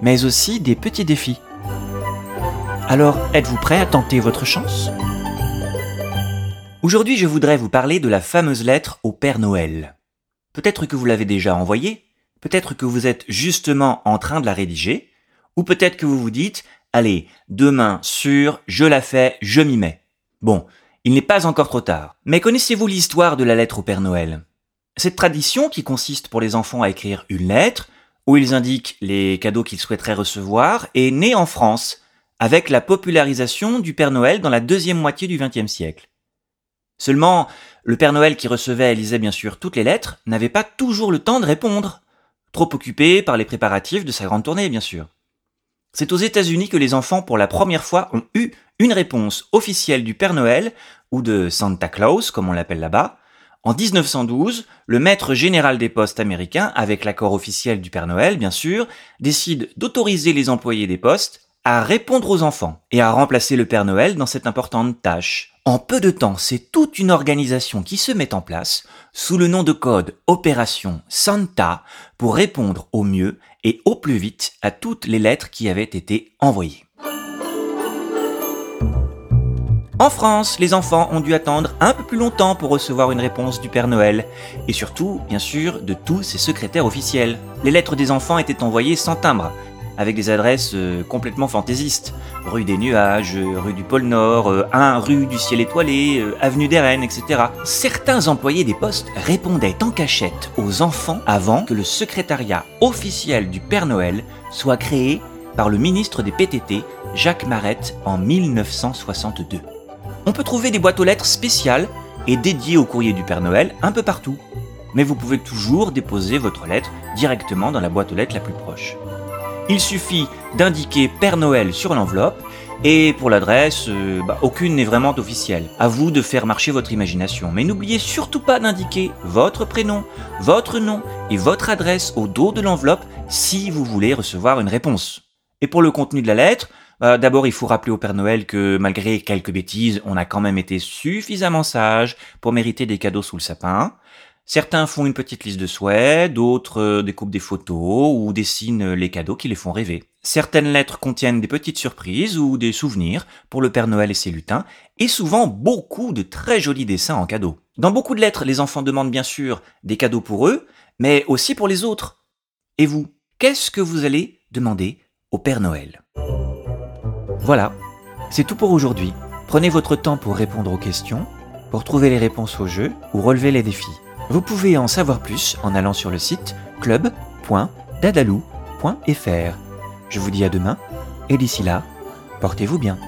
mais aussi des petits défis. Alors, êtes-vous prêt à tenter votre chance? Aujourd'hui, je voudrais vous parler de la fameuse lettre au Père Noël. Peut-être que vous l'avez déjà envoyée, peut-être que vous êtes justement en train de la rédiger, ou peut-être que vous vous dites, allez, demain, sûr, je la fais, je m'y mets. Bon, il n'est pas encore trop tard. Mais connaissez-vous l'histoire de la lettre au Père Noël? Cette tradition qui consiste pour les enfants à écrire une lettre, où ils indiquent les cadeaux qu'ils souhaiteraient recevoir, est née en France, avec la popularisation du Père Noël dans la deuxième moitié du XXe siècle. Seulement, le Père Noël qui recevait et lisait bien sûr toutes les lettres n'avait pas toujours le temps de répondre, trop occupé par les préparatifs de sa grande tournée bien sûr. C'est aux États-Unis que les enfants pour la première fois ont eu une réponse officielle du Père Noël, ou de Santa Claus comme on l'appelle là-bas. En 1912, le maître général des postes américains, avec l'accord officiel du Père Noël bien sûr, décide d'autoriser les employés des postes à répondre aux enfants et à remplacer le Père Noël dans cette importante tâche. En peu de temps, c'est toute une organisation qui se met en place sous le nom de code Opération Santa pour répondre au mieux et au plus vite à toutes les lettres qui avaient été envoyées. En France, les enfants ont dû attendre un peu plus longtemps pour recevoir une réponse du Père Noël, et surtout, bien sûr, de tous ses secrétaires officiels. Les lettres des enfants étaient envoyées sans timbre, avec des adresses euh, complètement fantaisistes. Rue des Nuages, euh, rue du pôle Nord, 1 euh, rue du Ciel étoilé, avenue des Rennes, etc. Certains employés des postes répondaient en cachette aux enfants avant que le secrétariat officiel du Père Noël soit créé par le ministre des PTT, Jacques Marette, en 1962. On peut trouver des boîtes aux lettres spéciales et dédiées au courrier du Père Noël un peu partout. Mais vous pouvez toujours déposer votre lettre directement dans la boîte aux lettres la plus proche. Il suffit d'indiquer Père Noël sur l'enveloppe et pour l'adresse, euh, bah, aucune n'est vraiment officielle. À vous de faire marcher votre imagination. Mais n'oubliez surtout pas d'indiquer votre prénom, votre nom et votre adresse au dos de l'enveloppe si vous voulez recevoir une réponse. Et pour le contenu de la lettre, bah, d'abord il faut rappeler au Père Noël que malgré quelques bêtises, on a quand même été suffisamment sage pour mériter des cadeaux sous le sapin. Certains font une petite liste de souhaits, d'autres euh, découpent des photos ou dessinent les cadeaux qui les font rêver. Certaines lettres contiennent des petites surprises ou des souvenirs pour le Père Noël et ses lutins, et souvent beaucoup de très jolis dessins en cadeau. Dans beaucoup de lettres, les enfants demandent bien sûr des cadeaux pour eux, mais aussi pour les autres. Et vous, qu'est-ce que vous allez demander au Père Noël? Voilà, c'est tout pour aujourd'hui. Prenez votre temps pour répondre aux questions, pour trouver les réponses au jeu ou relever les défis. Vous pouvez en savoir plus en allant sur le site club.dadalou.fr. Je vous dis à demain, et d'ici là, portez-vous bien.